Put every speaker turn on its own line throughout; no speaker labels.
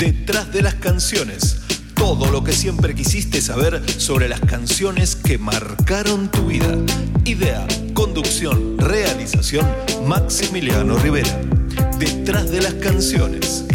Detrás de las canciones. Todo lo que siempre quisiste saber sobre las canciones que marcaron tu vida. Idea, conducción, realización, Maximiliano Rivera. Detrás de las canciones.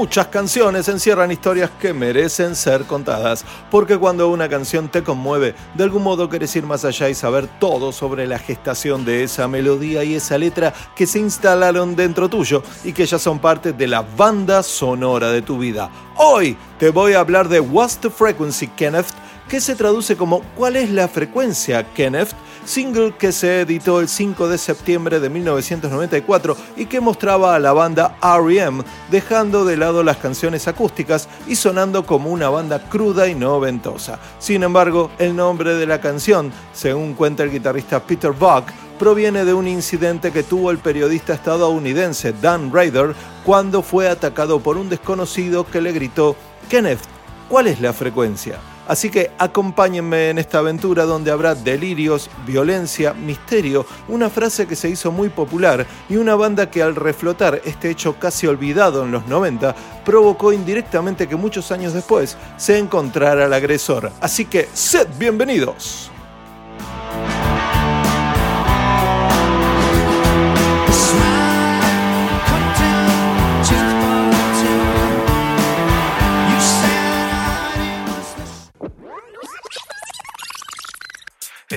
Muchas canciones encierran historias que merecen ser contadas, porque cuando una canción te conmueve, de algún modo quieres ir más allá y saber todo sobre la gestación de esa melodía y esa letra que se instalaron dentro tuyo y que ya son parte de la banda sonora de tu vida. Hoy te voy a hablar de What's the Frequency, Kenneth, que se traduce como ¿Cuál es la frecuencia, Kenneth? single que se editó el 5 de septiembre de 1994 y que mostraba a la banda REM dejando de lado las canciones acústicas y sonando como una banda cruda y no ventosa. Sin embargo, el nombre de la canción, según cuenta el guitarrista Peter Buck, proviene de un incidente que tuvo el periodista estadounidense Dan Raider cuando fue atacado por un desconocido que le gritó, Kenneth, ¿cuál es la frecuencia? Así que acompáñenme en esta aventura donde habrá delirios, violencia, misterio, una frase que se hizo muy popular y una banda que al reflotar este hecho casi olvidado en los 90 provocó indirectamente que muchos años después se encontrara el agresor. Así que sed bienvenidos.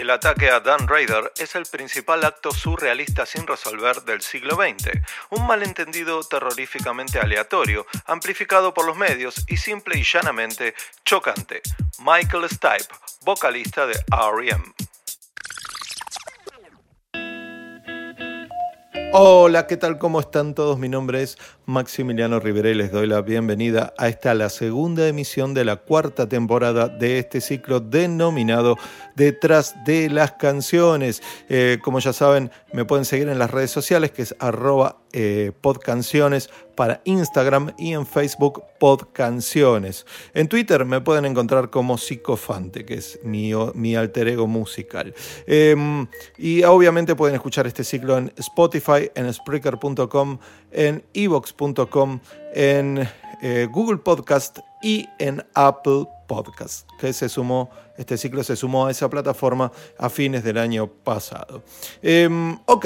El ataque a Dan Raider es el principal acto surrealista sin resolver del siglo XX, un malentendido terroríficamente aleatorio, amplificado por los medios y simple y llanamente chocante. Michael Stipe, vocalista de REM. Hola, ¿qué tal? ¿Cómo están todos? Mi nombre es Maximiliano Rivera y les doy la bienvenida a esta la segunda emisión de la cuarta temporada de este ciclo denominado Detrás de las canciones. Eh, como ya saben, me pueden seguir en las redes sociales que es arroba eh, podcanciones para Instagram y en Facebook podcanciones. En Twitter me pueden encontrar como Psicofante, que es mi, alter ego musical. Em, y obviamente pueden escuchar este ciclo en Spotify, en Spreaker.com, en Evox.com, en eh, Google Podcast y en Apple Podcast, que se sumó, este ciclo se sumó a esa plataforma a fines del año pasado. Em, ok,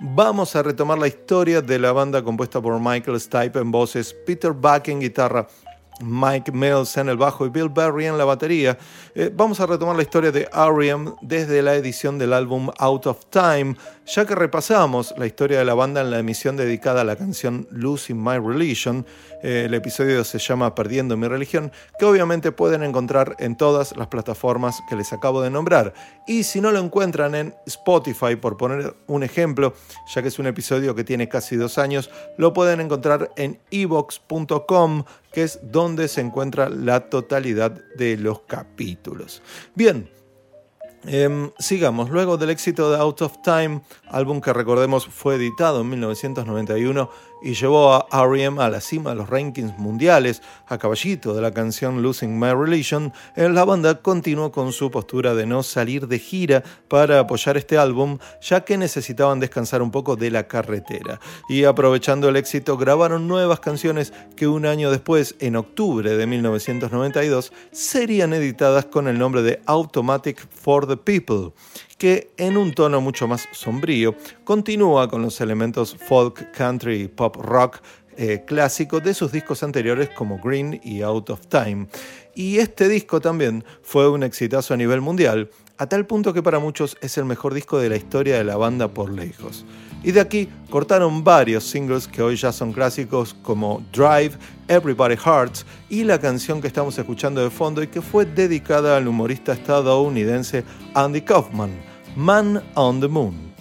vamos a retomar la historia de la banda compuesta por Michael Stipe en voces, Peter Buck en guitarra, Mike Mills en el bajo y Bill Berry en la batería, eh, vamos a retomar la historia de R.E.M. desde la edición del álbum Out of Time, ya que repasamos la historia de la banda en la emisión dedicada a la canción Losing My Religion. Eh, el episodio se llama Perdiendo mi religión, que obviamente pueden encontrar en todas las plataformas que les acabo de nombrar. Y si no lo encuentran en Spotify, por poner un ejemplo, ya que es un episodio que tiene casi dos años, lo pueden encontrar en evox.com que es donde se encuentra la totalidad de los capítulos. Bien, em, sigamos. Luego del éxito de Out of Time, álbum que recordemos fue editado en 1991 y llevó a R.E.M. a la cima de los rankings mundiales, a caballito de la canción Losing My Religion, la banda continuó con su postura de no salir de gira para apoyar este álbum, ya que necesitaban descansar un poco de la carretera. Y aprovechando el éxito, grabaron nuevas canciones que un año después, en octubre de 1992, serían editadas con el nombre de Automatic for the People que en un tono mucho más sombrío continúa con los elementos folk, country y pop rock eh, clásico de sus discos anteriores como Green y Out of Time. Y este disco también fue un exitazo a nivel mundial, a tal punto que para muchos es el mejor disco de la historia de la banda por lejos. Y de aquí cortaron varios singles que hoy ya son clásicos como Drive, Everybody Hearts y la canción que estamos escuchando de fondo y que fue dedicada al humorista estadounidense Andy Kaufman, Man on the Moon.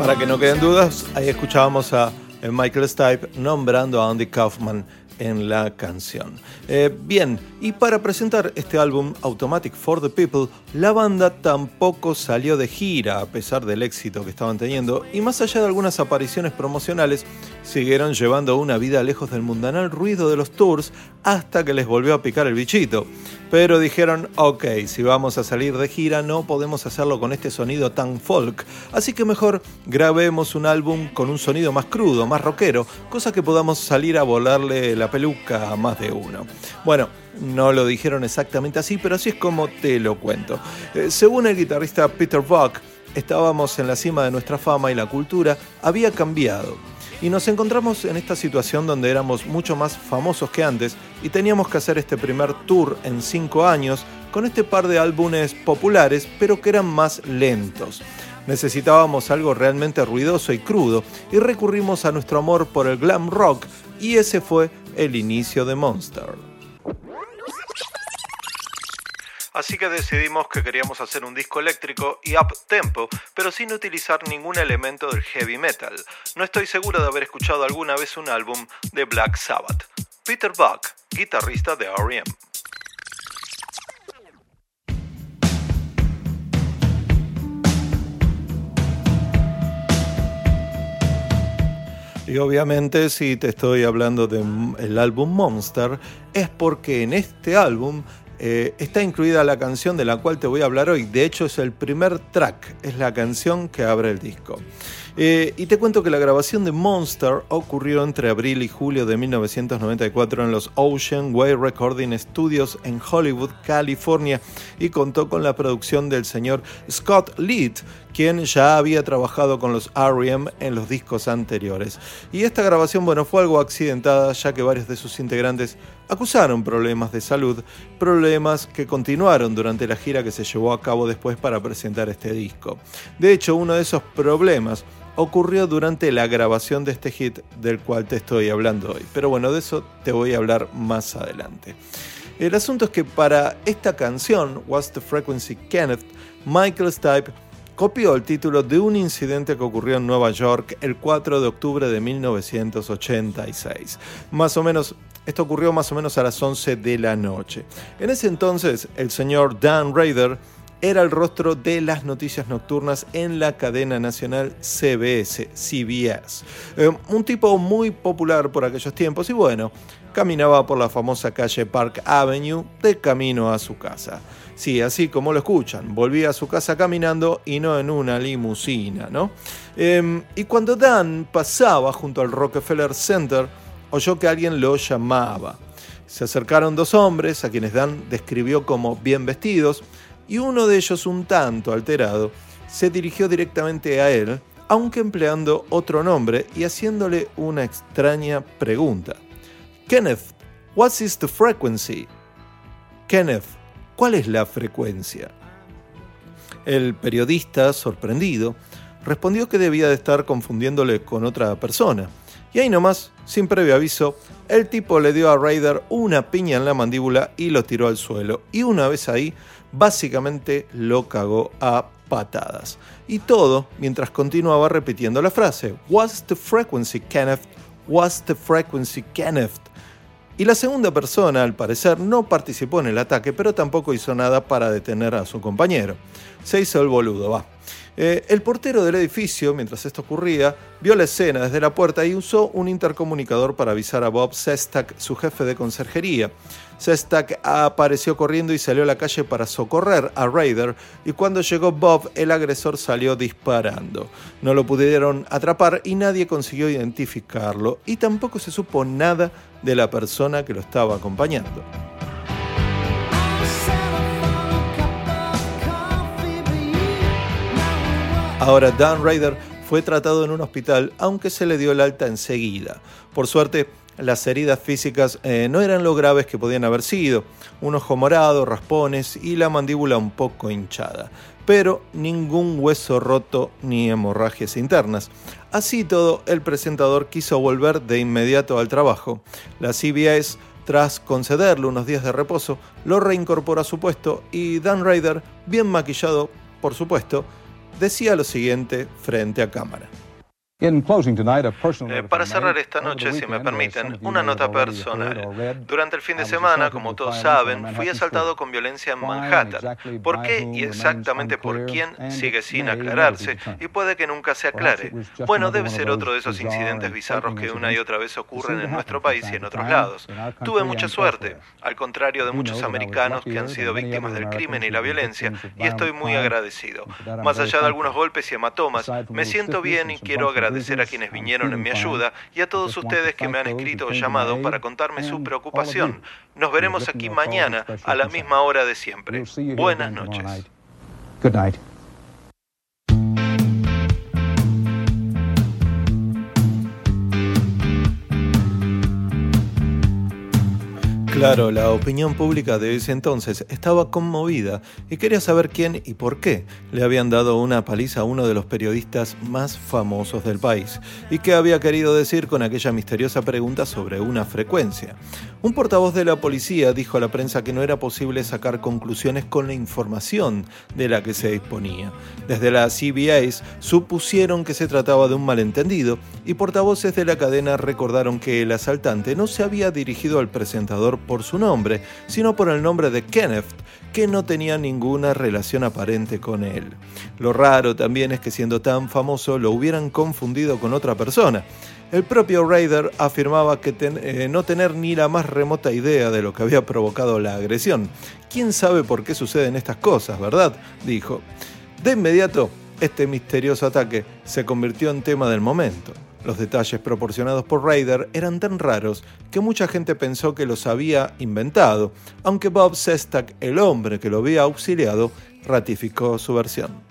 Para que no queden dudas, ahí escuchábamos a Michael Stipe nombrando a Andy Kaufman en la canción. Eh, bien, y para presentar este álbum Automatic for the People, la banda tampoco salió de gira a pesar del éxito que estaban teniendo y más allá de algunas apariciones promocionales, siguieron llevando una vida lejos del mundanal ruido de los tours hasta que les volvió a picar el bichito. Pero dijeron, ok, si vamos a salir de gira no podemos hacerlo con este sonido tan folk, así que mejor grabemos un álbum con un sonido más crudo, más rockero, cosa que podamos salir a volarle la peluca a más de uno. Bueno, no lo dijeron exactamente así, pero así es como te lo cuento. Eh, según el guitarrista Peter Buck, estábamos en la cima de nuestra fama y la cultura había cambiado. Y nos encontramos en esta situación donde éramos mucho más famosos que antes y teníamos que hacer este primer tour en cinco años con este par de álbumes populares, pero que eran más lentos. Necesitábamos algo realmente ruidoso y crudo y recurrimos a nuestro amor por el glam rock y ese fue el inicio de Monster. Así que decidimos que queríamos hacer un disco eléctrico y up tempo, pero sin utilizar ningún elemento del heavy metal. No estoy seguro de haber escuchado alguna vez un álbum de Black Sabbath. Peter Buck, guitarrista de R.E.M. Y obviamente si te estoy hablando del álbum Monster, es porque en este álbum eh, está incluida la canción de la cual te voy a hablar hoy. De hecho, es el primer track, es la canción que abre el disco. Eh, y te cuento que la grabación de Monster ocurrió entre abril y julio de 1994 en los Ocean Way Recording Studios en Hollywood, California, y contó con la producción del señor Scott Lead, quien ya había trabajado con los R.E.M. en los discos anteriores. Y esta grabación, bueno, fue algo accidentada ya que varios de sus integrantes acusaron problemas de salud, problemas que continuaron durante la gira que se llevó a cabo después para presentar este disco. De hecho, uno de esos problemas ocurrió durante la grabación de este hit del cual te estoy hablando hoy. Pero bueno, de eso te voy a hablar más adelante. El asunto es que para esta canción, What's the Frequency Kenneth, Michael Stipe copió el título de un incidente que ocurrió en Nueva York el 4 de octubre de 1986. Más o menos, esto ocurrió más o menos a las 11 de la noche. En ese entonces, el señor Dan Raider era el rostro de las noticias nocturnas en la cadena nacional CBS. Eh, un tipo muy popular por aquellos tiempos y bueno, caminaba por la famosa calle Park Avenue de camino a su casa. Sí, así como lo escuchan, volvía a su casa caminando y no en una limusina, ¿no? Em, y cuando Dan pasaba junto al Rockefeller Center, oyó que alguien lo llamaba. Se acercaron dos hombres, a quienes Dan describió como bien vestidos, y uno de ellos, un tanto alterado, se dirigió directamente a él, aunque empleando otro nombre y haciéndole una extraña pregunta. Kenneth, what is the frequency? Kenneth, ¿Cuál es la frecuencia? El periodista, sorprendido, respondió que debía de estar confundiéndole con otra persona. Y ahí nomás, sin previo aviso, el tipo le dio a Raider una piña en la mandíbula y lo tiró al suelo. Y una vez ahí, básicamente lo cagó a patadas. Y todo mientras continuaba repitiendo la frase: What's the frequency, Kenneth? What's the frequency, Kenneth? Y la segunda persona, al parecer, no participó en el ataque, pero tampoco hizo nada para detener a su compañero. Se hizo el boludo, va. Eh, el portero del edificio, mientras esto ocurría, vio la escena desde la puerta y usó un intercomunicador para avisar a Bob Sestak, su jefe de conserjería. Sestak apareció corriendo y salió a la calle para socorrer a Raider y cuando llegó Bob el agresor salió disparando. No lo pudieron atrapar y nadie consiguió identificarlo y tampoco se supo nada de la persona que lo estaba acompañando. Ahora, Dan Raider fue tratado en un hospital, aunque se le dio el alta enseguida. Por suerte, las heridas físicas eh, no eran lo graves que podían haber sido, un ojo morado, raspones y la mandíbula un poco hinchada, pero ningún hueso roto ni hemorragias internas. Así todo, el presentador quiso volver de inmediato al trabajo. La CBS, tras concederle unos días de reposo, lo reincorporó a su puesto y Dan Ryder, bien maquillado, por supuesto, decía lo siguiente frente a cámara. Eh, para cerrar esta noche, si me permiten, una nota personal. Durante el fin de semana, como todos saben, fui asaltado con violencia en Manhattan. ¿Por qué y exactamente por quién sigue sin aclararse y puede que nunca se aclare? Bueno, debe ser otro de esos incidentes bizarros que una y otra vez ocurren en nuestro país y en otros lados. Tuve mucha suerte, al contrario de muchos americanos que han sido víctimas del crimen y la violencia, y estoy muy agradecido. Más allá de algunos golpes y hematomas, me siento bien y quiero agradecer agradecer a quienes vinieron en mi ayuda y a todos ustedes que me han escrito o llamado para contarme su preocupación. Nos veremos aquí mañana a la misma hora de siempre. Buenas noches. Claro, la opinión pública de ese entonces estaba conmovida y quería saber quién y por qué le habían dado una paliza a uno de los periodistas más famosos del país y qué había querido decir con aquella misteriosa pregunta sobre una frecuencia. Un portavoz de la policía dijo a la prensa que no era posible sacar conclusiones con la información de la que se disponía. Desde la CBS supusieron que se trataba de un malentendido y portavoces de la cadena recordaron que el asaltante no se había dirigido al presentador por su nombre, sino por el nombre de Kenneth, que no tenía ninguna relación aparente con él. Lo raro también es que siendo tan famoso lo hubieran confundido con otra persona. El propio Raider afirmaba que eh, no tener ni la más remota idea de lo que había provocado la agresión. ¿Quién sabe por qué suceden estas cosas, verdad? dijo. De inmediato, este misterioso ataque se convirtió en tema del momento. Los detalles proporcionados por Raider eran tan raros que mucha gente pensó que los había inventado, aunque Bob Sestak, el hombre que lo había auxiliado, ratificó su versión.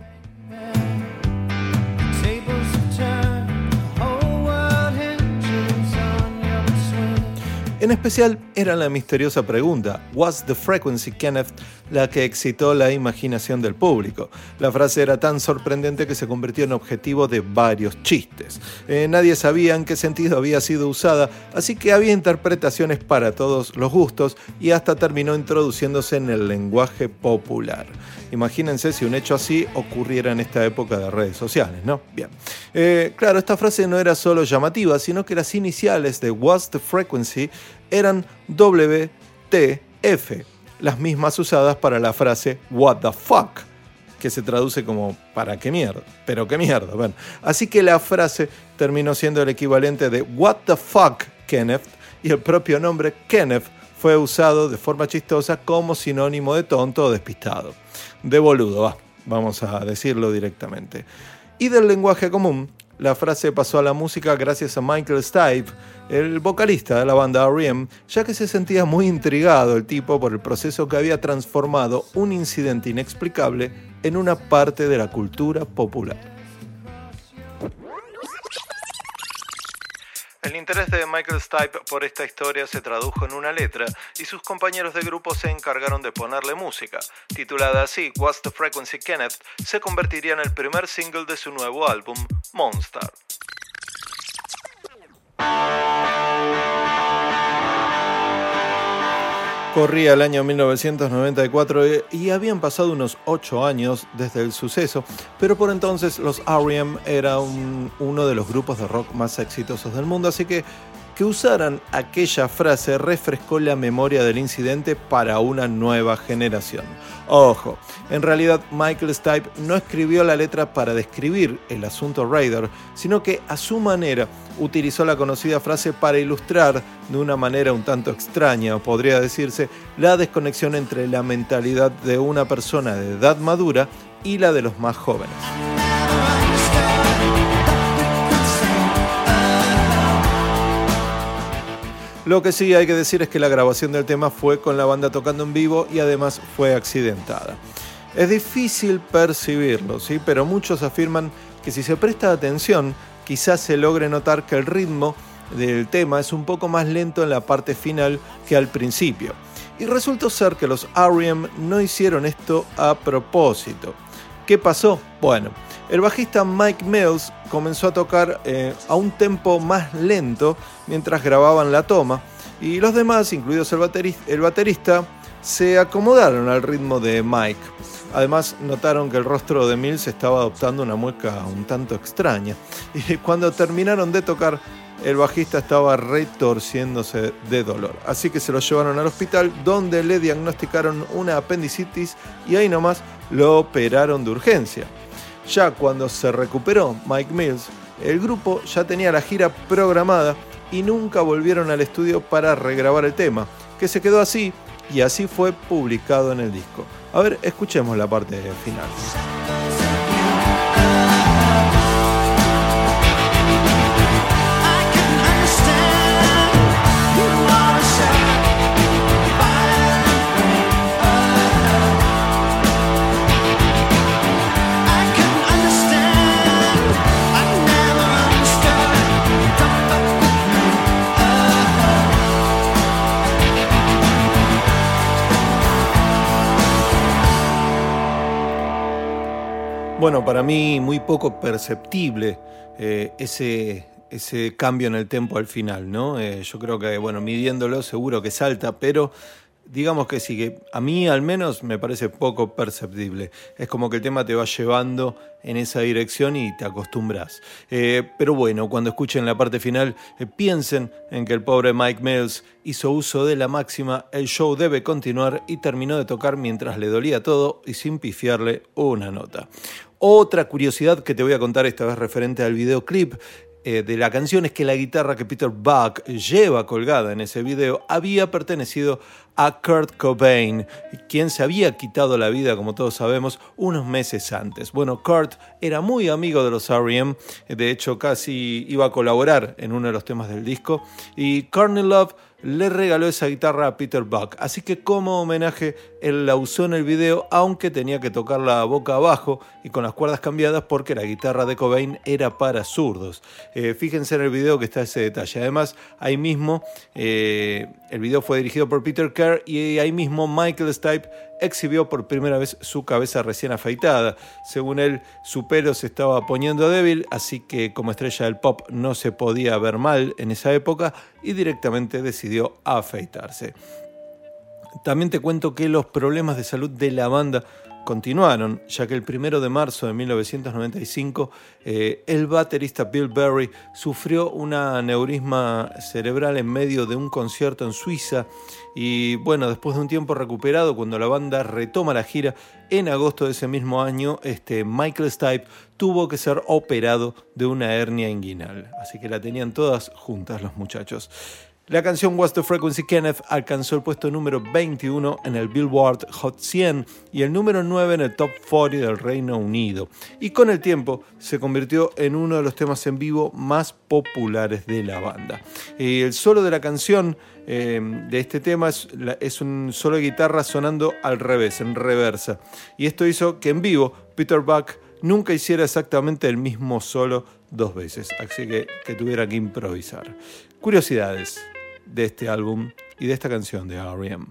En especial era la misteriosa pregunta, ¿Was the frequency Kenneth la que excitó la imaginación del público? La frase era tan sorprendente que se convirtió en objetivo de varios chistes. Eh, nadie sabía en qué sentido había sido usada, así que había interpretaciones para todos los gustos y hasta terminó introduciéndose en el lenguaje popular. Imagínense si un hecho así ocurriera en esta época de redes sociales, ¿no? Bien. Eh, claro, esta frase no era solo llamativa, sino que las iniciales de What's the Frequency eran WTF, las mismas usadas para la frase What the fuck, que se traduce como ¿para qué mierda? Pero qué mierda. Bueno, así que la frase terminó siendo el equivalente de What the fuck, Kenneth, y el propio nombre Kenneth fue usado de forma chistosa como sinónimo de tonto o despistado de boludo, vamos a decirlo directamente. Y del lenguaje común, la frase pasó a la música gracias a Michael Stipe, el vocalista de la banda R.E.M., ya que se sentía muy intrigado el tipo por el proceso que había transformado un incidente inexplicable en una parte de la cultura popular. El interés de Michael Stipe por esta historia se tradujo en una letra y sus compañeros de grupo se encargaron de ponerle música. Titulada así, What's the Frequency Kenneth, se convertiría en el primer single de su nuevo álbum, Monster. Corría el año 1994 y habían pasado unos 8 años desde el suceso, pero por entonces los R.E.M. eran uno de los grupos de rock más exitosos del mundo, así que que usaran aquella frase refrescó la memoria del incidente para una nueva generación. Ojo, en realidad Michael Stipe no escribió la letra para describir el asunto Raider, sino que a su manera utilizó la conocida frase para ilustrar de una manera un tanto extraña, podría decirse, la desconexión entre la mentalidad de una persona de edad madura y la de los más jóvenes. Lo que sí hay que decir es que la grabación del tema fue con la banda tocando en vivo y además fue accidentada. Es difícil percibirlo, ¿sí? pero muchos afirman que si se presta atención, quizás se logre notar que el ritmo del tema es un poco más lento en la parte final que al principio. Y resultó ser que los R.E.M. no hicieron esto a propósito. ¿Qué pasó? Bueno, el bajista Mike Mills comenzó a tocar eh, a un tempo más lento mientras grababan la toma y los demás, incluidos el baterista, el baterista se acomodaron al ritmo de Mike. Además, notaron que el rostro de Mills estaba adoptando una mueca un tanto extraña. Y cuando terminaron de tocar, el bajista estaba retorciéndose de dolor. Así que se lo llevaron al hospital donde le diagnosticaron una apendicitis y ahí nomás lo operaron de urgencia. Ya cuando se recuperó Mike Mills, el grupo ya tenía la gira programada y nunca volvieron al estudio para regrabar el tema, que se quedó así y así fue publicado en el disco. A ver, escuchemos la parte final. Bueno, para mí muy poco perceptible eh, ese, ese cambio en el tempo al final, ¿no? Eh, yo creo que, bueno, midiéndolo seguro que salta, pero digamos que sí, que a mí al menos me parece poco perceptible. Es como que el tema te va llevando en esa dirección y te acostumbras. Eh, pero bueno, cuando escuchen la parte final, piensen en que el pobre Mike Mills hizo uso de la máxima, el show debe continuar y terminó de tocar mientras le dolía todo y sin pifiarle una nota. Otra curiosidad que te voy a contar esta vez referente al videoclip eh, de la canción es que la guitarra que Peter Buck lleva colgada en ese video había pertenecido a Kurt Cobain, quien se había quitado la vida, como todos sabemos, unos meses antes. Bueno, Kurt era muy amigo de los R.E.M., de hecho casi iba a colaborar en uno de los temas del disco, y Courtney Love le regaló esa guitarra a Peter Buck. Así que como homenaje, él la usó en el video, aunque tenía que tocarla boca abajo y con las cuerdas cambiadas porque la guitarra de Cobain era para zurdos. Eh, fíjense en el video que está ese detalle. Además, ahí mismo, eh, el video fue dirigido por Peter Kerr y ahí mismo Michael Stipe exhibió por primera vez su cabeza recién afeitada. Según él, su pelo se estaba poniendo débil, así que como estrella del pop no se podía ver mal en esa época y directamente decidió afeitarse. También te cuento que los problemas de salud de la banda continuaron, ya que el primero de marzo de 1995 eh, el baterista Bill Berry sufrió un aneurisma cerebral en medio de un concierto en Suiza y bueno, después de un tiempo recuperado, cuando la banda retoma la gira en agosto de ese mismo año, este Michael Stipe tuvo que ser operado de una hernia inguinal, así que la tenían todas juntas los muchachos. La canción What's the Frequency Kenneth alcanzó el puesto número 21 en el Billboard Hot 100 y el número 9 en el Top 40 del Reino Unido. Y con el tiempo se convirtió en uno de los temas en vivo más populares de la banda. el solo de la canción eh, de este tema es, un solo de guitarra sonando al revés, en reversa. Y esto hizo que en vivo Peter Buck nunca hiciera exactamente el mismo solo dos veces, así que tuviera que improvisar. Curiosidades de este álbum y de esta canción de R.E.M.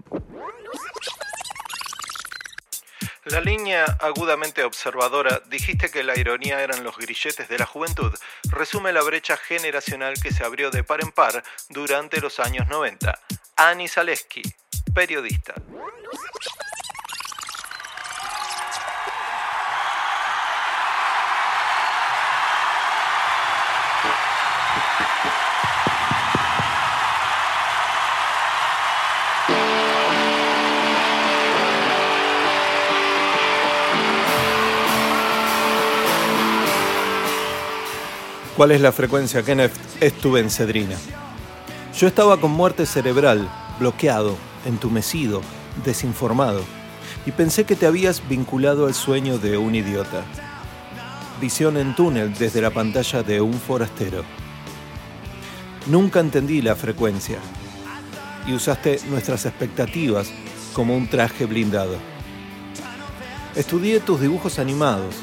La línea agudamente observadora, dijiste que la ironía eran los grilletes de la juventud, resume la brecha generacional que se abrió de par en par durante los años 90. Annie Zaleski, periodista. ¿Cuál es la frecuencia, Kenneth? Es tu bencedrina. Yo estaba con muerte cerebral, bloqueado, entumecido, desinformado, y pensé que te habías vinculado al sueño de un idiota. Visión en túnel desde la pantalla de un forastero. Nunca entendí la frecuencia y usaste nuestras expectativas como un traje blindado. Estudié tus dibujos animados,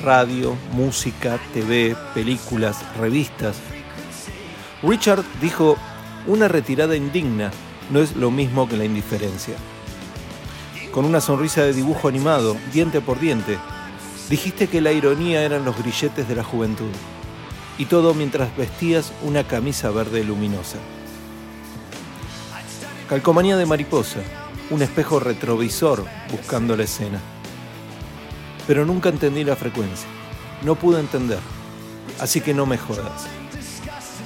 radio, música, TV, películas, revistas. Richard dijo, una retirada indigna no es lo mismo que la indiferencia. Con una sonrisa de dibujo animado, diente por diente, dijiste que la ironía eran los grilletes de la juventud. Y todo mientras vestías una camisa verde luminosa. Calcomanía de mariposa, un espejo retrovisor buscando la escena. Pero nunca entendí la frecuencia. No pude entender. Así que no me jodas.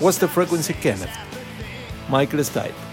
What's the frequency, Kenneth? Michael Stipe.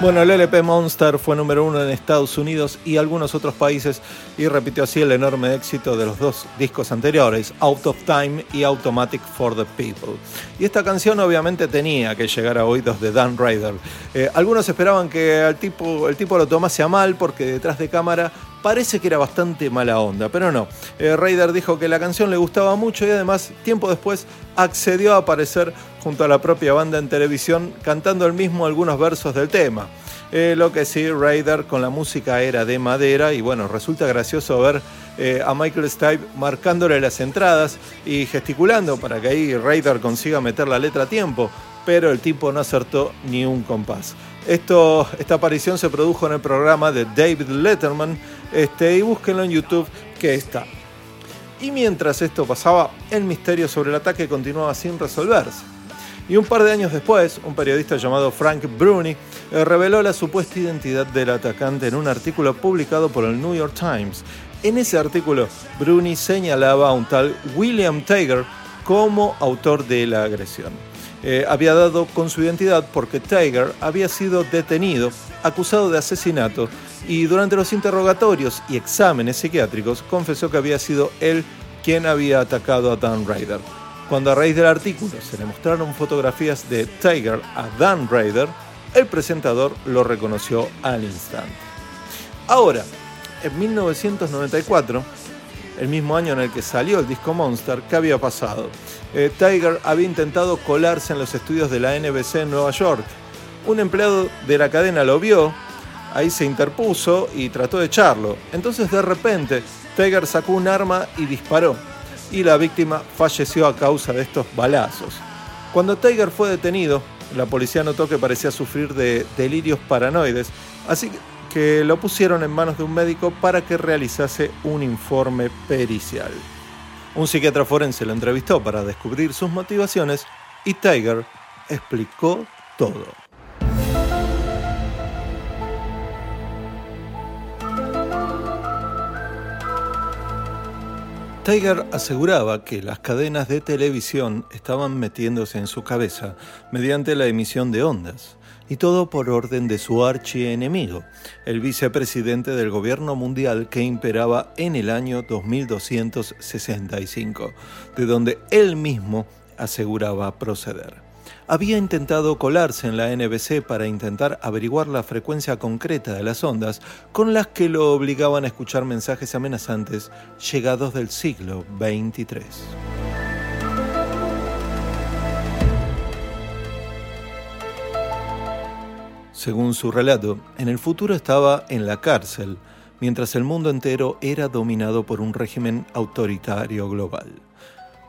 Bueno, el LP Monster fue número uno en Estados Unidos y algunos otros países y repitió así el enorme éxito de los dos discos anteriores, Out of Time y Automatic for the People. Y esta canción obviamente tenía que llegar a oídos de Dan Ryder. Eh, algunos esperaban que el tipo, el tipo lo tomase a mal porque detrás de cámara parece que era bastante mala onda, pero no. Eh, Ryder dijo que la canción le gustaba mucho y además, tiempo después, accedió a aparecer junto a la propia banda en televisión cantando el mismo algunos versos del tema. Eh, lo que sí, Raider con la música era de madera y bueno, resulta gracioso ver eh, a Michael Stipe marcándole las entradas y gesticulando para que ahí Raider consiga meter la letra a tiempo, pero el tipo no acertó ni un compás. Esta aparición se produjo en el programa de David Letterman este, y búsquenlo en YouTube que está. Y mientras esto pasaba, el misterio sobre el ataque continuaba sin resolverse. Y un par de años después, un periodista llamado Frank Bruni eh, reveló la supuesta identidad del atacante en un artículo publicado por el New York Times. En ese artículo, Bruni señalaba a un tal William Tiger como autor de la agresión. Eh, había dado con su identidad porque Tiger había sido detenido, acusado de asesinato, y durante los interrogatorios y exámenes psiquiátricos confesó que había sido él quien había atacado a Dan Ryder. Cuando a raíz del artículo se le mostraron fotografías de Tiger a Dan Raider, el presentador lo reconoció al instante. Ahora, en 1994, el mismo año en el que salió el disco Monster, ¿qué había pasado? Eh, Tiger había intentado colarse en los estudios de la NBC en Nueva York. Un empleado de la cadena lo vio, ahí se interpuso y trató de echarlo. Entonces de repente Tiger sacó un arma y disparó y la víctima falleció a causa de estos balazos. Cuando Tiger fue detenido, la policía notó que parecía sufrir de delirios paranoides, así que lo pusieron en manos de un médico para que realizase un informe pericial. Un psiquiatra forense lo entrevistó para descubrir sus motivaciones y Tiger explicó todo. Tiger aseguraba que las cadenas de televisión estaban metiéndose en su cabeza mediante la emisión de ondas, y todo por orden de su archienemigo, el vicepresidente del gobierno mundial que imperaba en el año 2265, de donde él mismo aseguraba proceder había intentado colarse en la NBC para intentar averiguar la frecuencia concreta de las ondas con las que lo obligaban a escuchar mensajes amenazantes llegados del siglo XXIII. Según su relato, en el futuro estaba en la cárcel, mientras el mundo entero era dominado por un régimen autoritario global.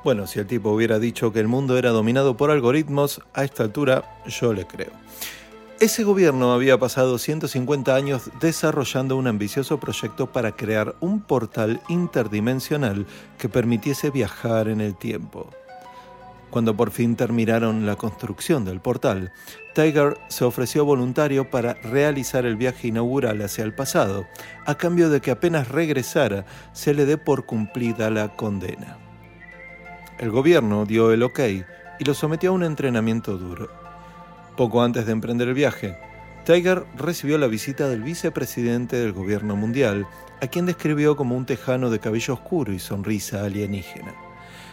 Bueno, si el tipo hubiera dicho que el mundo era dominado por algoritmos, a esta altura yo le creo. Ese gobierno había pasado 150 años desarrollando un ambicioso proyecto para crear un portal interdimensional que permitiese viajar en el tiempo. Cuando por fin terminaron la construcción del portal, Tiger se ofreció voluntario para realizar el viaje inaugural hacia el pasado, a cambio de que apenas regresara se le dé por cumplida la condena. El gobierno dio el ok y lo sometió a un entrenamiento duro. Poco antes de emprender el viaje, Tiger recibió la visita del vicepresidente del gobierno mundial, a quien describió como un tejano de cabello oscuro y sonrisa alienígena.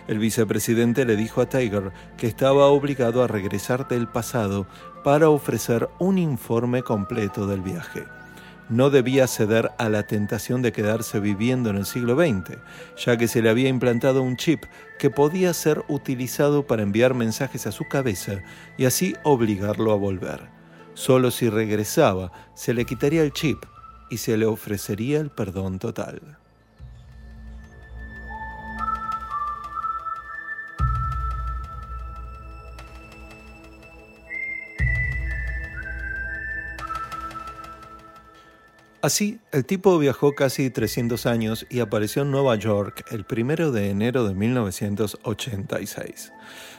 El vicepresidente le dijo a Tiger que estaba obligado a regresar del pasado para ofrecer un informe completo del viaje no debía ceder a la tentación de quedarse viviendo en el siglo XX, ya que se le había implantado un chip que podía ser utilizado para enviar mensajes a su cabeza y así obligarlo a volver. Solo si regresaba se le quitaría el chip y se le ofrecería el perdón total. Así, el tipo viajó casi 300 años y apareció en Nueva York el 1 de enero de 1986.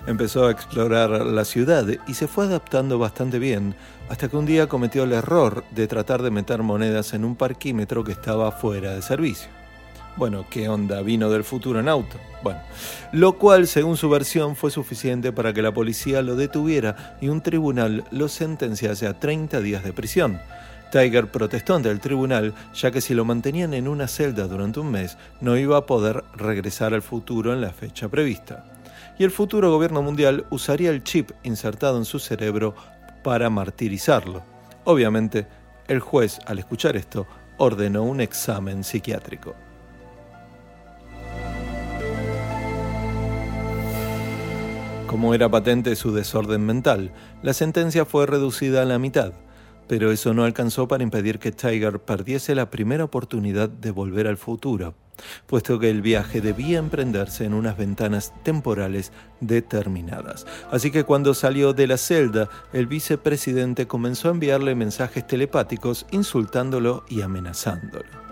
Empezó a explorar la ciudad y se fue adaptando bastante bien, hasta que un día cometió el error de tratar de meter monedas en un parquímetro que estaba fuera de servicio. Bueno, ¿qué onda? Vino del futuro en auto. Bueno, lo cual, según su versión, fue suficiente para que la policía lo detuviera y un tribunal lo sentenciase a 30 días de prisión. Tiger protestó ante el tribunal, ya que si lo mantenían en una celda durante un mes, no iba a poder regresar al futuro en la fecha prevista. Y el futuro gobierno mundial usaría el chip insertado en su cerebro para martirizarlo. Obviamente, el juez, al escuchar esto, ordenó un examen psiquiátrico. Como era patente su desorden mental, la sentencia fue reducida a la mitad, pero eso no alcanzó para impedir que Tiger perdiese la primera oportunidad de volver al futuro, puesto que el viaje debía emprenderse en unas ventanas temporales determinadas. Así que cuando salió de la celda, el vicepresidente comenzó a enviarle mensajes telepáticos insultándolo y amenazándolo.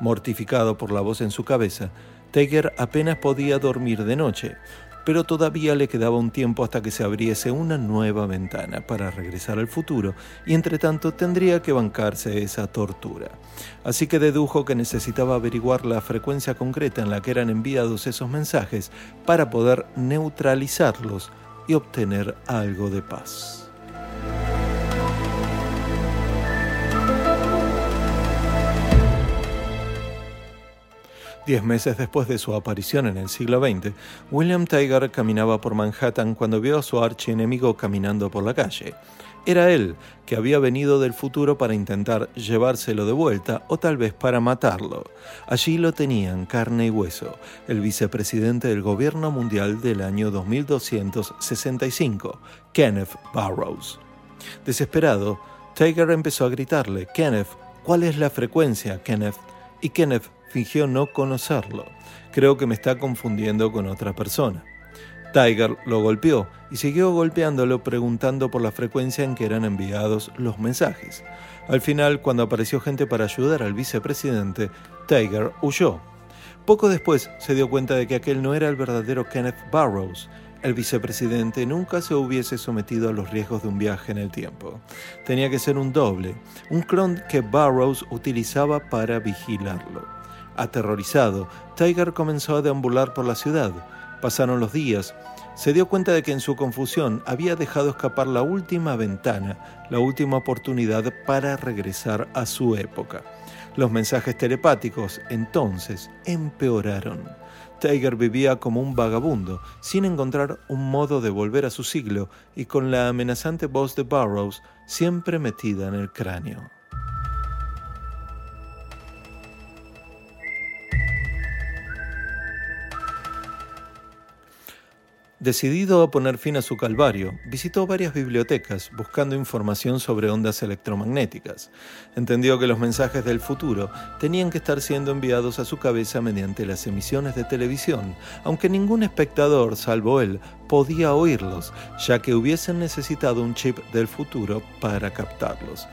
Mortificado por la voz en su cabeza, Tiger apenas podía dormir de noche, pero todavía le quedaba un tiempo hasta que se abriese una nueva ventana para regresar al futuro y entre tanto tendría que bancarse esa tortura. Así que dedujo que necesitaba averiguar la frecuencia concreta en la que eran enviados esos mensajes para poder neutralizarlos y obtener algo de paz. Diez meses después de su aparición en el siglo XX, William Tiger caminaba por Manhattan cuando vio a su archienemigo caminando por la calle. Era él, que había venido del futuro para intentar llevárselo de vuelta o tal vez para matarlo. Allí lo tenían, carne y hueso, el vicepresidente del gobierno mundial del año 2265, Kenneth Barrows. Desesperado, Tiger empezó a gritarle, Kenneth, ¿cuál es la frecuencia, Kenneth? Y Kenneth fingió no conocerlo. Creo que me está confundiendo con otra persona. Tiger lo golpeó y siguió golpeándolo preguntando por la frecuencia en que eran enviados los mensajes. Al final, cuando apareció gente para ayudar al vicepresidente, Tiger huyó. Poco después se dio cuenta de que aquel no era el verdadero Kenneth Barrows. El vicepresidente nunca se hubiese sometido a los riesgos de un viaje en el tiempo. Tenía que ser un doble, un clon que Barrows utilizaba para vigilarlo. Aterrorizado, Tiger comenzó a deambular por la ciudad. Pasaron los días. Se dio cuenta de que en su confusión había dejado escapar la última ventana, la última oportunidad para regresar a su época. Los mensajes telepáticos entonces empeoraron. Tiger vivía como un vagabundo, sin encontrar un modo de volver a su siglo y con la amenazante voz de Burroughs siempre metida en el cráneo. Decidido a poner fin a su calvario, visitó varias bibliotecas buscando información sobre ondas electromagnéticas. Entendió que los mensajes del futuro tenían que estar siendo enviados a su cabeza mediante las emisiones de televisión, aunque ningún espectador, salvo él, podía oírlos, ya que hubiesen necesitado un chip del futuro para captarlos.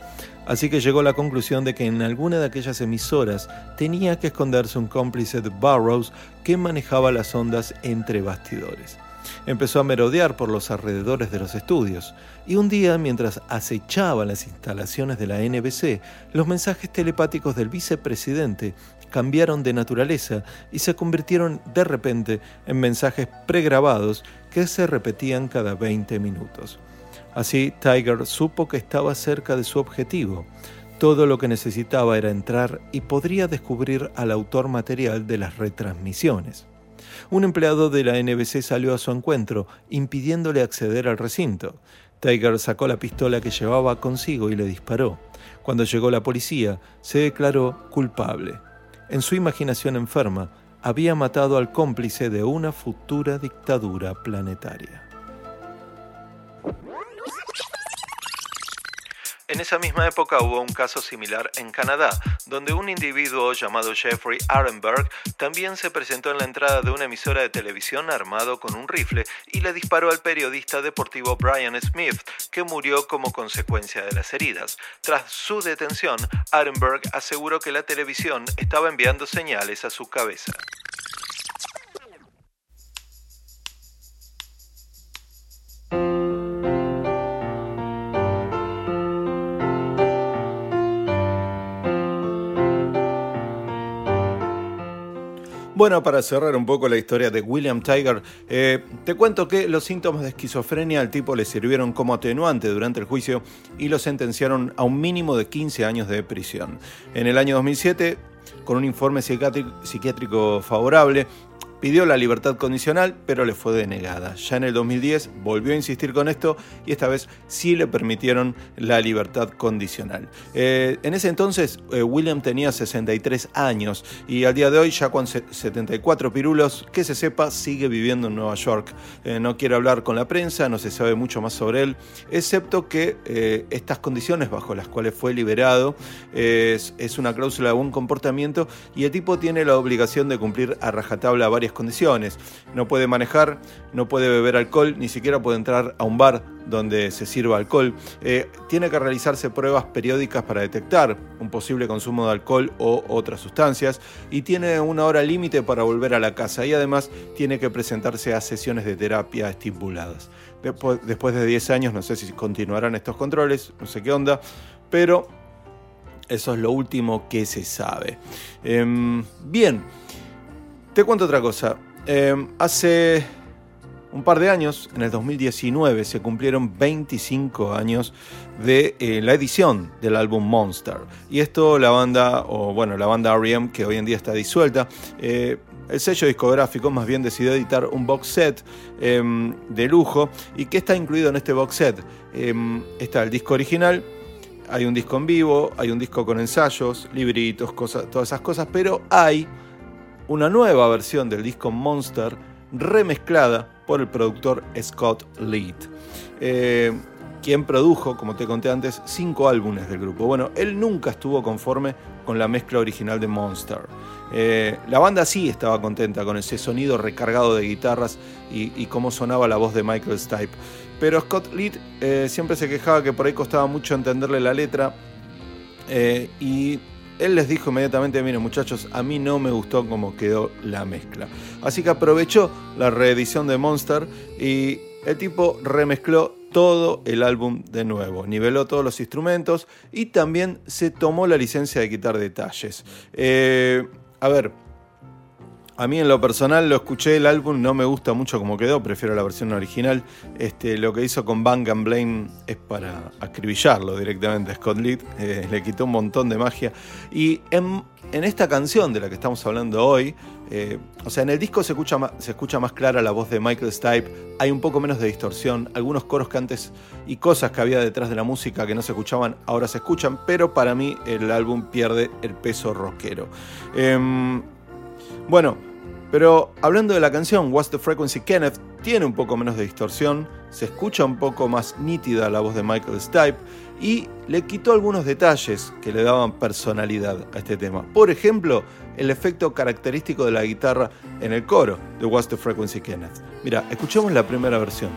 Así que llegó a la conclusión de que en alguna de aquellas emisoras tenía que esconderse un cómplice de Burroughs que manejaba las ondas entre bastidores empezó a merodear por los alrededores de los estudios, y un día, mientras acechaba las instalaciones de la NBC, los mensajes telepáticos del vicepresidente cambiaron de naturaleza y se convirtieron de repente en mensajes pregrabados que se repetían cada 20 minutos. Así, Tiger supo que estaba cerca de su objetivo. Todo lo que necesitaba era entrar y podría descubrir al autor material de las retransmisiones. Un empleado de la NBC salió a su encuentro, impidiéndole acceder al recinto. Tiger sacó la pistola que llevaba consigo y le disparó. Cuando llegó la policía, se declaró culpable. En su imaginación enferma, había matado al cómplice de una futura dictadura planetaria. En esa misma época hubo un caso similar en Canadá, donde un individuo llamado Jeffrey Arenberg también se presentó en la entrada de una emisora de televisión armado con un rifle y le disparó al periodista deportivo Brian Smith, que murió como consecuencia de las heridas. Tras su detención, Arenberg aseguró que la televisión estaba enviando señales a su cabeza. Bueno, para cerrar un poco la historia de William Tiger, eh, te cuento que los síntomas de esquizofrenia al tipo le sirvieron como atenuante durante el juicio y lo sentenciaron a un mínimo de 15 años de prisión. En el año 2007, con un informe psiquiátrico favorable, Pidió la libertad condicional, pero le fue denegada. Ya en el 2010 volvió a insistir con esto y esta vez sí le permitieron la libertad condicional. Eh, en ese entonces eh, William tenía 63 años y al día de hoy, ya con 74 pirulos, que se sepa, sigue viviendo en Nueva York. Eh, no quiere hablar con la prensa, no se sabe mucho más sobre él, excepto que estas condiciones bajo las cuales fue liberado es, es una cláusula de buen comportamiento y el tipo tiene la obligación de cumplir a rajatabla varias condiciones. No puede manejar, no puede beber alcohol, ni siquiera puede entrar a un bar donde se sirva alcohol. Eh, tiene que realizarse pruebas periódicas para detectar un posible consumo de alcohol o otras sustancias y tiene una hora límite para volver a la casa y además tiene que presentarse a sesiones de terapia estipuladas. Después, después de 10 años, no sé si continuarán estos controles, no sé qué onda, pero eso es lo último que se sabe. Em, bien. Te cuento otra cosa. Em, hace un par de años, en el 2019, se cumplieron 25 años de eh, la edición del álbum Monster. Y esto la banda, o bueno, la banda R.E.M., que hoy en día está disuelta, eh, el sello discográfico más bien decidió editar un box set em, de lujo. ¿Y qué está incluido en este box set? Em, está el disco original, hay un disco en vivo, hay un disco con ensayos, libritos, cosas, todas esas cosas, pero hay una nueva versión del disco Monster remezclada por el productor Scott Lead, eh, quien produjo, como te conté antes, cinco álbumes del grupo. Bueno, él nunca estuvo conforme con la mezcla original de Monster. Eh, la banda sí estaba contenta con ese sonido recargado de guitarras y, cómo sonaba la voz de Michael Stipe. Pero Scott Lead eh, siempre se quejaba que por ahí costaba mucho entenderle la letra y él les dijo inmediatamente, miren muchachos, a mí no me gustó cómo quedó la mezcla. Así que aprovechó la reedición de Monster y el tipo remezcló todo el álbum de nuevo, niveló todos los instrumentos y también se tomó la licencia de quitar detalles. Eh, a ver, a mí en lo personal lo escuché el álbum, no me gusta mucho como quedó, prefiero la versión original. Este, lo que hizo con Bang and Blame es para acribillarlo directamente a Scott Litt, eh, le quitó un montón de magia. Y en, esta canción de la que estamos hablando hoy, eh, o sea, en el disco se escucha, más, se escucha más clara la voz de Michael Stipe, hay un poco menos de distorsión, algunos coros que antes y cosas que había detrás de la música que no se escuchaban, ahora se escuchan, pero para mí el álbum pierde el peso rockero. Em, bueno, pero hablando de la canción What's the Frequency Kenneth, tiene un poco menos de distorsión, se escucha un poco más nítida la voz de Michael Stipe y le quitó algunos detalles que le daban personalidad a este tema. Por ejemplo, el efecto característico de la guitarra en el coro de What's the Frequency Kenneth. Mira, escuchemos la primera versión.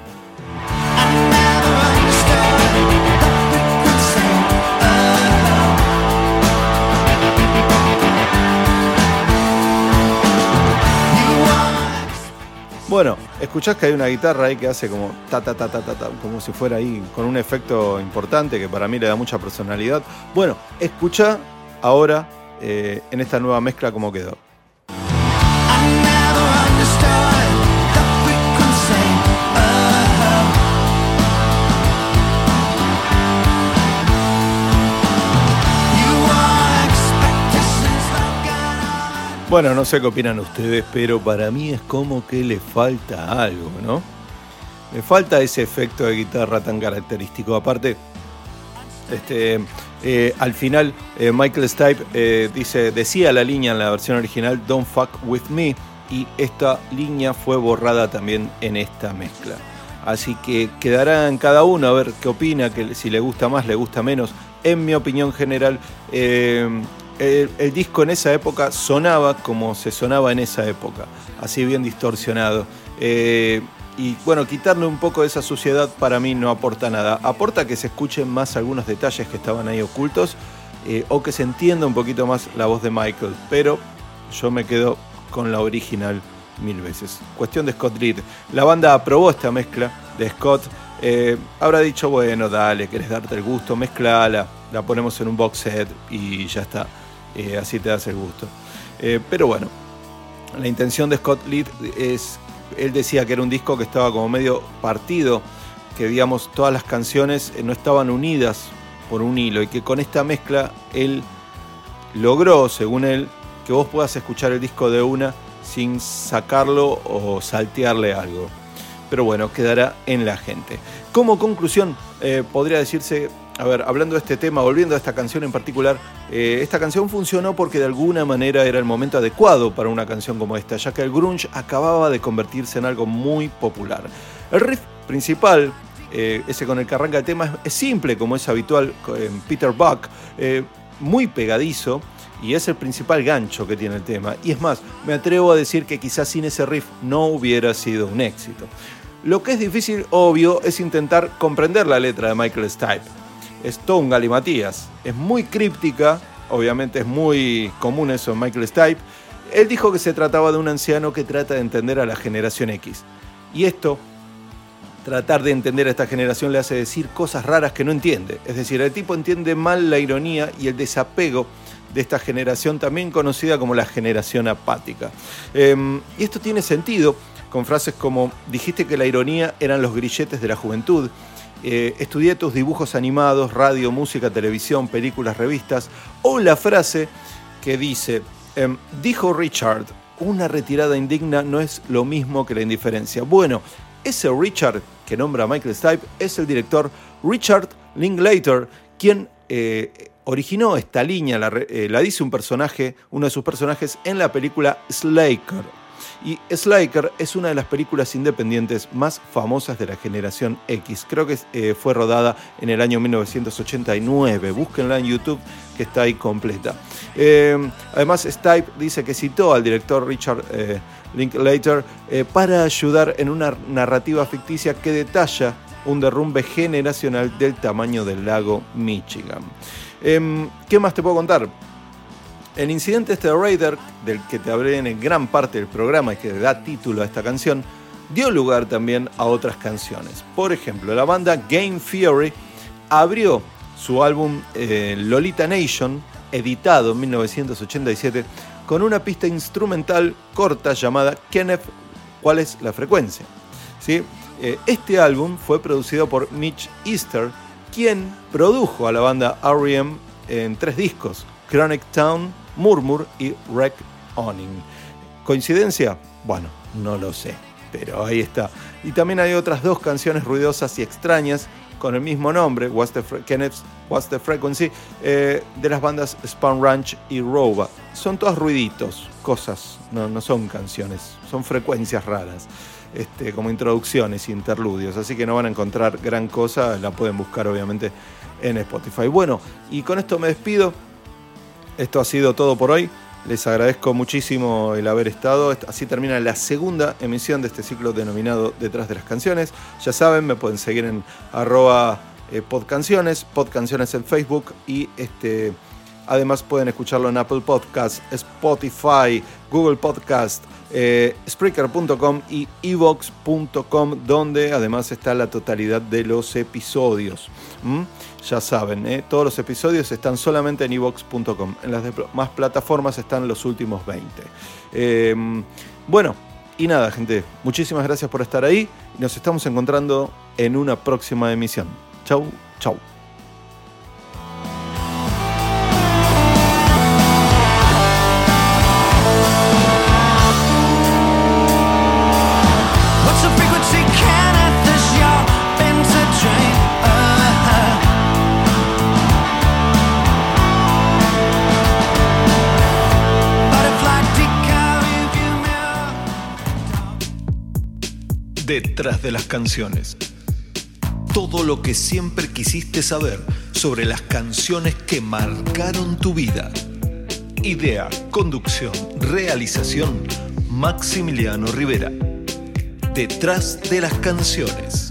Bueno, escuchás que hay una guitarra ahí que hace como ta ta ta ta ta, ta como si fuera ahí con un efecto importante que para mí le da mucha personalidad. Bueno, escucha ahora eh, en esta nueva mezcla cómo quedó. Bueno, no sé qué opinan ustedes, pero para mí es como que le falta algo, ¿no? Le falta ese efecto de guitarra tan característico. Aparte, este, eh, al final eh, Michael Stipe eh, dice, decía la línea en la versión original Don't fuck with me y esta línea fue borrada también en esta mezcla. Así que quedará en cada uno a ver qué opina, que si le gusta más, le gusta menos. En mi opinión general, el, disco en esa época sonaba como se sonaba en esa época, así bien distorsionado. Eh, y bueno, quitarle un poco de esa suciedad para mí no aporta nada. Aporta que se escuchen más algunos detalles que estaban ahí ocultos eh, o que se entienda un poquito más la voz de Michael. Pero yo me quedo con la original mil veces. Cuestión de Scott Reed. La banda aprobó esta mezcla de Scott. Eh, habrá dicho, bueno, dale, querés darte el gusto, mezclala, la ponemos en un box set y ya está. Eh, así te das el gusto. Eh, pero bueno, la intención de Scott Reed es, él decía que era un disco que estaba como medio partido, que digamos todas las canciones no estaban unidas por un hilo y que con esta mezcla él logró, según él, que vos puedas escuchar el disco de una sin sacarlo o saltearle algo. Pero bueno, quedará en la gente. Como conclusión, eh, podría decirse, a ver, hablando de este tema, volviendo a esta canción en particular, eh, esta canción funcionó porque de alguna manera era el momento adecuado para una canción como esta, ya que el grunge acababa de convertirse en algo muy popular. El riff principal, eh, ese con el que arranca el tema, es simple como es habitual en Peter Buck, muy pegadizo y es el principal gancho que tiene el tema. Y es más, me atrevo a decir que quizás sin ese riff no hubiera sido un éxito. Lo que es difícil, obvio, es intentar comprender la letra de Michael Stipe. Es todo un galimatías. Es muy críptica, obviamente es muy común eso en Michael Stipe. Él dijo que se trataba de un anciano que trata de entender a la generación X. Y esto, tratar de entender a esta generación le hace decir cosas raras que no entiende. Es decir, el tipo entiende mal la ironía y el desapego de esta generación, también conocida como la generación apática. Em, y esto tiene sentido con frases como, dijiste que la ironía eran los grilletes de la juventud, eh, estudié tus dibujos animados, radio, música, televisión, películas, revistas, o la frase que dice, em, dijo Richard, una retirada indigna no es lo mismo que la indiferencia. Bueno, ese Richard que nombra Michael Stipe es el director Richard Linklater, quien eh, originó esta línea, eh, la, dice un personaje, uno de sus personajes en la película Slaker. Y Slaker es una de las películas independientes más famosas de la generación X. Creo que eh, fue rodada en el año 1989. Búsquenla en YouTube que está ahí completa. Eh, además, Stipe dice que citó al director Richard Linklater para ayudar en una narrativa ficticia que detalla un derrumbe generacional del tamaño del lago Michigan. Em, ¿Qué más te puedo contar? El incidente este de Raider, del que te hablé en gran parte del programa y que da título a esta canción, dio lugar también a otras canciones. Por ejemplo, la banda Game Theory abrió su álbum eh, Lolita Nation, editado en 1987, con una pista instrumental corta llamada Kenneth, ¿cuál es la frecuencia? ¿Sí? Eh, este álbum fue producido por Mitch Easter, quien produjo a la banda R.E.M. en tres discos, Chronic Town, Murmur y Wreck Owning. ¿Coincidencia? Bueno, no lo sé, pero ahí está. Y también hay otras dos canciones ruidosas y extrañas con el mismo nombre, What's the, What's the Frequency, eh, de las bandas Spawn Ranch y Roba. Son todos ruiditos, cosas, no, no son canciones, son frecuencias raras. Este, como introducciones interludios, así que no van a encontrar gran cosa, la pueden buscar obviamente en Spotify. Bueno, y con esto me despido. Esto ha sido todo por hoy. Les agradezco muchísimo el haber estado. Así termina la segunda emisión de este ciclo denominado Detrás de las Canciones. Ya saben, me pueden seguir en arroba eh, podcanciones, podcanciones en Facebook y este, además pueden escucharlo en Apple Podcasts, Spotify, Google Podcast, eh, Spreaker.com y evox.com, donde además está la totalidad de los episodios. Ya saben, ¿eh? todos los episodios están solamente en evox.com. En las demás plataformas están los últimos 20. Em, bueno, y nada, gente, muchísimas gracias por estar ahí. Nos estamos encontrando en una próxima emisión. Chau, chau. Detrás de las canciones. Todo lo que siempre quisiste saber sobre las canciones que marcaron tu vida. Idea, conducción, realización, Maximiliano Rivera. Detrás de las canciones.